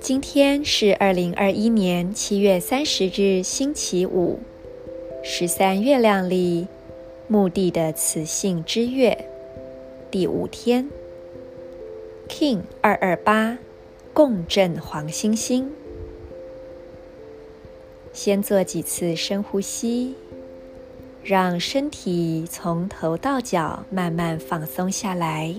今天是二零二一年七月三十日，星期五，十三月亮里，墓地的雌性之月第五天，King 二二八共振黄星星。先做几次深呼吸，让身体从头到脚慢慢放松下来。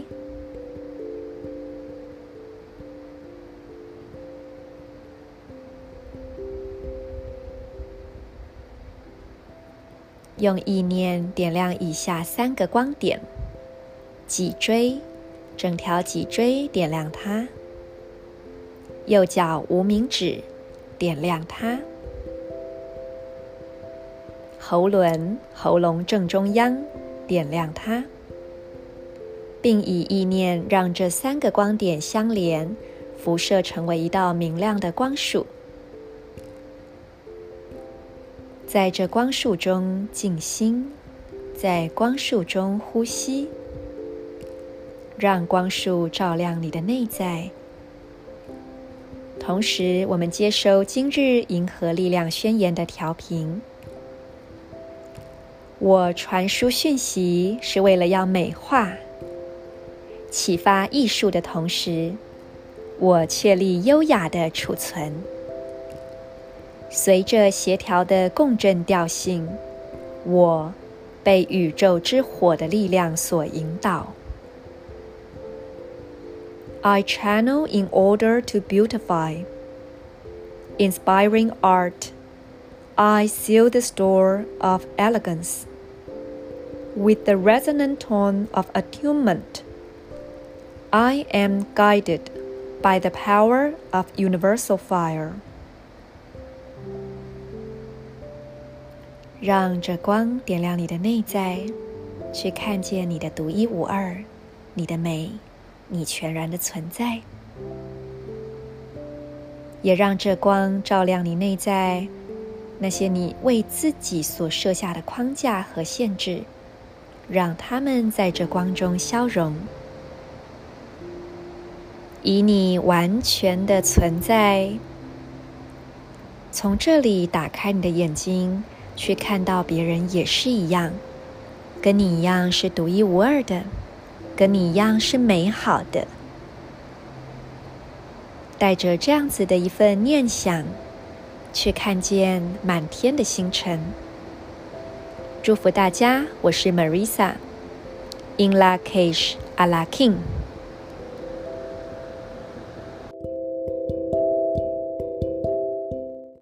用意念点亮以下三个光点：脊椎，整条脊椎点亮它；右脚无名指点亮它；喉轮，喉咙正中央点亮它，并以意念让这三个光点相连，辐射成为一道明亮的光束。在这光束中静心，在光束中呼吸，让光束照亮你的内在。同时，我们接收今日银河力量宣言的调频。我传输讯息是为了要美化、启发艺术的同时，我确立优雅的储存。随着协调的共振调性，我被宇宙之火的力量所引导。I channel in order to beautify, inspiring art. I seal the store of elegance with the resonant tone of attunement. I am guided by the power of universal fire. 让这光点亮你的内在，去看见你的独一无二，你的美，你全然的存在。也让这光照亮你内在 那些你为自己所设下的框架和限制，让他们在这光中消融，以你完全的存在，从这里打开你的眼睛。去看到别人也是一样，跟你一样是独一无二的，跟你一样是美好的。带着这样子的一份念想，却看见满天的星辰。祝福大家，我是 Marisa，In Lakish Ala K'in。